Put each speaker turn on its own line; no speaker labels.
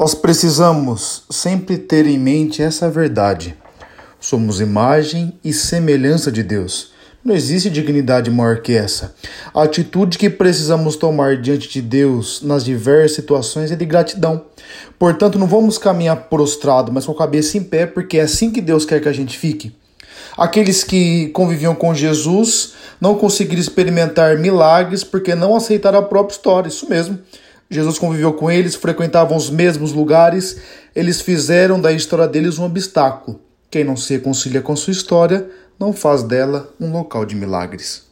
Nós precisamos sempre ter em mente essa verdade. Somos imagem e semelhança de Deus. Não existe dignidade maior que essa. A atitude que precisamos tomar diante de Deus nas diversas situações é de gratidão. Portanto, não vamos caminhar prostrado, mas com a cabeça em pé, porque é assim que Deus quer que a gente fique. Aqueles que conviviam com Jesus não conseguiram experimentar milagres porque não aceitaram a própria história. Isso mesmo. Jesus conviveu com eles, frequentavam os mesmos lugares, eles fizeram da história deles um obstáculo. Quem não se reconcilia com sua história não faz dela um local de milagres.